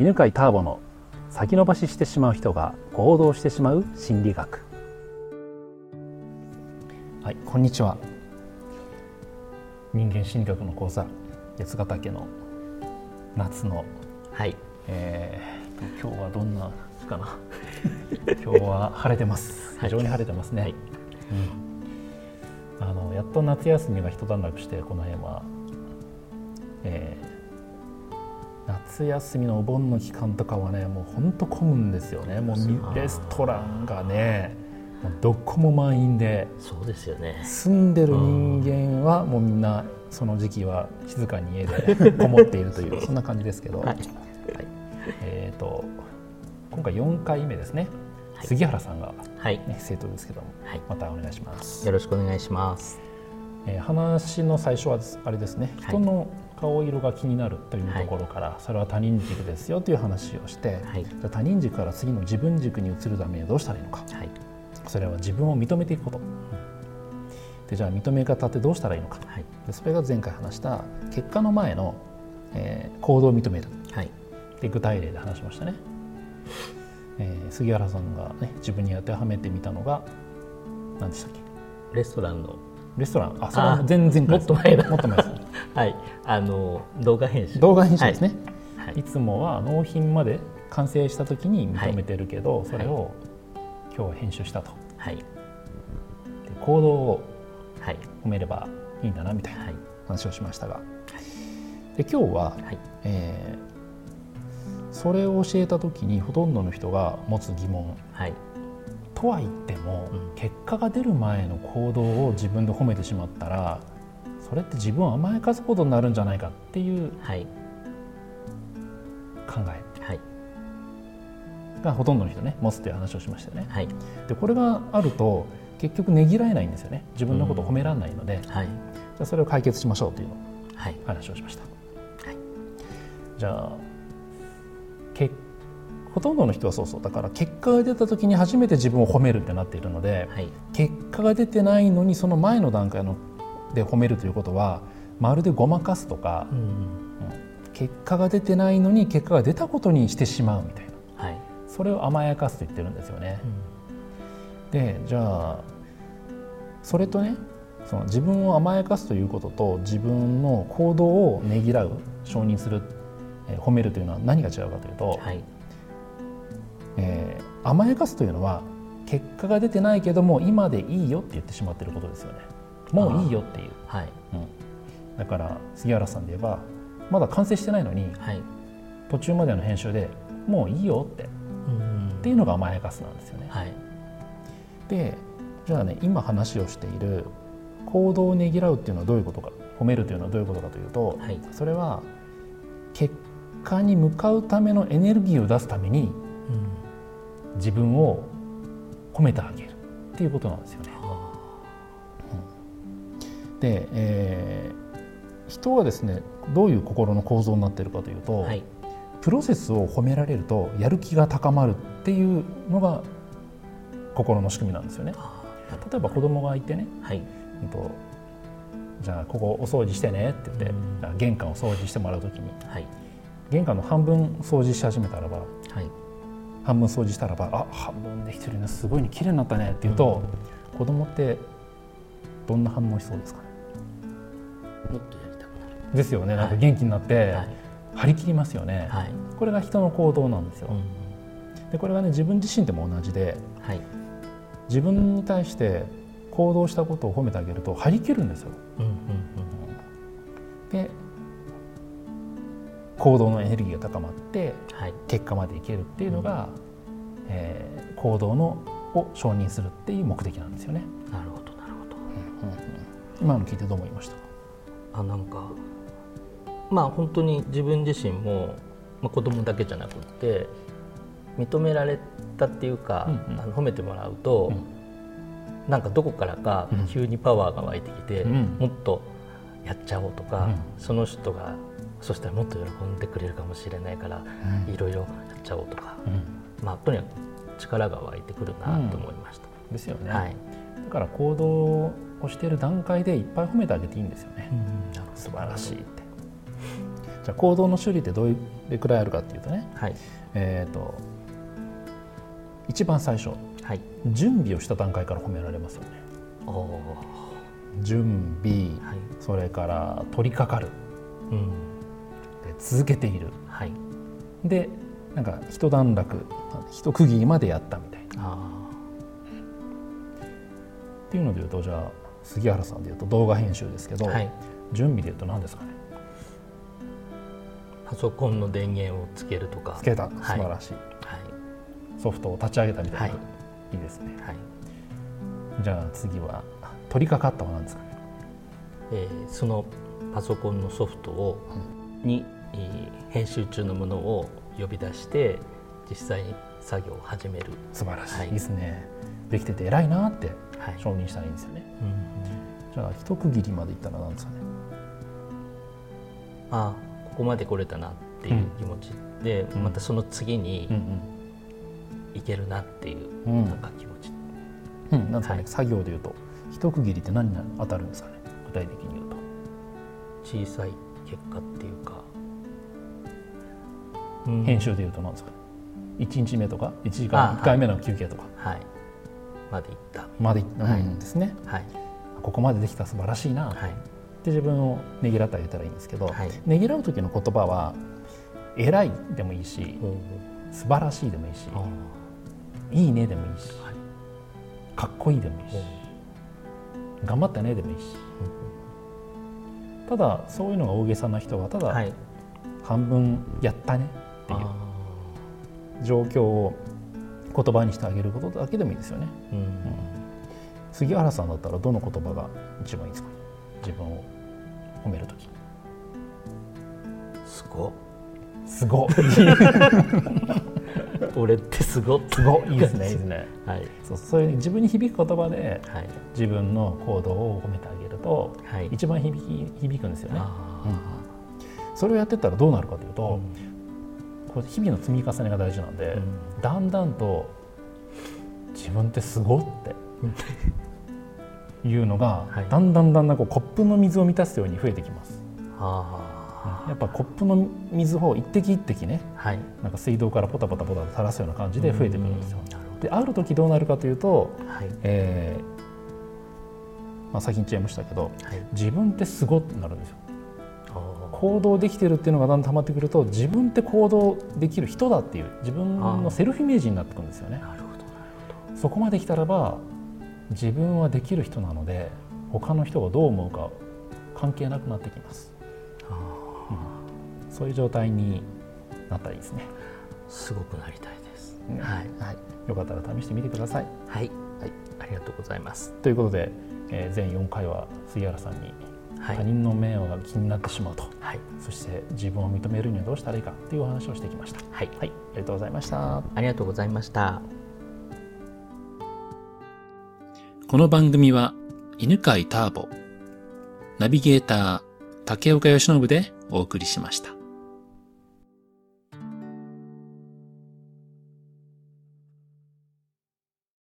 犬飼ターボの先延ばししてしまう人が行動してしまう心理学。はいこんにちは。人間心理学の講座八ヶ岳の夏のはい。えー、今日はどんな日かな？今日は晴れてます。非常に晴れてますね、はい、うん、あのやっと夏休みが一段落してこの辺は、えー、夏休みのお盆の期間とかはねもう本当混むんですよね。もうレストランがねどこも満員でそうですよね。住んでる人間はもうみんなその時期は静かに家で こもっているというそんな感じですけど、はい、はい、えっ、ー、と今回4回目ですね、はい、杉原さんが、ね、はい、生徒ですけども、はい、またお願いします。よろしくお願いします、えー、話の最初はあれですね。人の顔色が気になるというところから、それは他人軸ですよという話をして、はい、じゃ他人軸から次の自分軸に移るためにどうしたらいいのか、はい、それは自分を認めていくこと、でじゃあ認め方ってどうしたらいいのか、はい、でそれが前回話した結果の前の、えー、行動を認める、はい、で具体例で話しましたね。えー、杉原さんが、ね、自分に当てはめてみたのが何でしたっけ？レストランのレストラン？あそれは全然もっと前だ。もっと前です。はい。あの動画編集。動画編集ですね、はい、い。つもは納品まで完成した時に認めてるけど、はい、それを今日は編集したと、はい、で行動を褒めればいいんだなみたいな話をしましたが、はい、で今日は、はい。えーそれを教えた時にほとんどの人が持つ疑問、はい、とは言っても、うん、結果が出る前の行動を自分で褒めてしまったらそれって自分を甘やかすことになるんじゃないかっていう考え、はい、がほとんどの人ね持つという話をしましたよね。はい、でこれがあると結局ねぎらえないんですよね。自分のことを褒められないので、うん。はい、じゃあそれを解決しましょうというの。を話をしました。はい、じゃあほとんどの人はそうそう。だから結果が出た時に初めて自分を褒めるってなっているので、はい、結果が出てないのにその前の段階ので褒めるということはまるでごまかすとか、うん、結果が出てないのに結果が出たことにしてしまうみたいな、はい、それを甘やかすと言ってるんですよね。うん、でじゃあそれとねその自分を甘やかすということと自分の行動をねぎらう承認するえー、褒めるというのは何が違うかというと、はい、えー、甘やかすというのは結果が出てないけども今でいいよって言ってしまっていることですよね。もういいよっていう、はい。うん、だから杉原さんで言えばまだ完成してないのに、はい、途中までの編集でもういいよって。っていうのが甘やかすなんですよね。はい、でじゃあね今話をしている行動をねぎらうっていうのはどういうことか褒めるというのはどういうことかというと、はい、それは結果に向かうためのエネルギーを出すために、うん、自分を褒めてあげるっていうことなんですよね。うん、で、えー、人はですねどういう心の構造になっているかというと、はい、プロセスを褒められるとやる気が高まるっていうのが心の仕組みなんですよね。例えば子供がいてね、はい、とじゃあここお掃除してねって言って、うん、玄関を掃除してもらうときに、はい、玄関の半分掃除し始めたらば、はい、半分掃除したらばあ半分できてるねすごいに綺麗になったねって言うと、うん、子供ってどんな反応しそうですか？ねもっとやりたくなる。ですよねなんか元気になって、はい、張り切りますよね、はい、これが人の行動なんですよ、うん、でこれがね自分自身でも同じで、はい、自分に対して行動したことを褒めてあげると張り切るんですよ。うんうんうん、で行動のエネルギーが高まって、はい、結果までいけるっていうのが、うん、えー、行動のを承認するっていう目的なんですよね。なるほどなるほど、うんうんうん、今の聞いてどう思いました？あなんかまあ本当に自分自身も、まあ、子供だけじゃなくて認められたっていうか、うんうん、あの褒めてもらうと、うん。なんかどこからか急にパワーが湧いてきて、うん、もっとやっちゃおうとか、うん、その人がそしたらもっと喜んでくれるかもしれないからいろいろやっちゃおうとか、まあ、とにかく力が湧いてくるなと思いました。ですよね、はい、だから行動をしている段階でいっぱい褒めてあげていいんですよね。うん、素晴らしいって。じゃあ行動の種類ってどれくらいあるかっていうとね、はい、えっ、と一番最初、はい、準備をした段階から褒められますよね。お準備、はい、それから取り掛かる、うん、で続けている、はい、でなんか一段落一区切りまでやったみたいな。あっていうのでいうとじゃあ杉原さんでいうと動画編集ですけど、はい、準備でいうと何ですかね。パソコンの電源をつけるとか。つけた。素晴らしい、はい。ソフトを立ち上げたみたいな、はい。いいですね。はい。じゃあ次は取り掛かったは何ですかね。えーそのパソコンのソフトを、に、えー編集中のものを呼び出して実際に作業を始める、素晴らしい、はい。い、いですね。できてて偉いなってはい。承認したらいいんですよね。うんじゃあ一区切りまでいったら何ですかね？ああここまで来れたなっていう気持ちで、ん。またその次にうんいけるなっていう、うん。なんか気持ち。うんうんなんですかね、はい。作業でいうと一区切りって何に当たるんですかね？具体的に言うと。小さい結果っていうか、うん。編集でいうと何ですかね。1日目とか1時あ間1回目の休憩とか。はい。までいった。までいったんですね、はい。ここまでできた素晴らしいな。っはい。て自分をねぎらってあげたらいいんですけど、はい。ねぎらう時の言葉は偉いでもいいしお素晴らしいでもいいしあいいねでもいいしはい。かっこいいでもいいし頑張ったねでもいいしただそういうのが大げさな人はただはい。半分やったねっていうあ状況を言葉にしてあげることだけでもいいですよね。ーうん。杉原さんだったらどの言葉が一番いいですか？自分を褒める時。すごっ。すご 俺ってすごっ。すごいいですねいいですね。はい。そうそういう自分に響く言葉ではい。自分の行動を褒めてあげるとはい。一番響き響くんですよね。あそれをやってったらどうなるかというーと、これ日々の積み重ねが大事なんで、うん。だんだんと自分ってすごって いうのが、はい。だんだんだんだんこうコップの水を満たすように増えてきます、あやっぱコップの水を一滴一滴ねーはい。なんか水道からポタポタポタと垂らすような感じで増えてくるんですよ、である時どうなるかというと、どはい。えーまあ、先に言っちゃいましたけどはい。自分ってすごってなるんですよ。行動できてるっていうのがだんだん溜まってくると自分って行動できる人だっていう自分のセルフイメージになってくるんですよね。なるほど。そこまで来たらば自分はできる人なので他の人がどう思うか関係なくなってきますそういう状態になったらいいですね、ーすごくなりたいです。うん。はい。はい、よかったら試してみてください。はい。はい。ありがとうございます。ということで、えー全4回は杉原さんにはい。他人の目が気になってしまうと、はい。そして自分を認めるにはどうしたらいいかっていうお話をしてきました。はい。はい。ありがとうございました。ありがとうございました。この番組は犬飼ターボ、ナビゲーター竹岡由伸でお送りしました。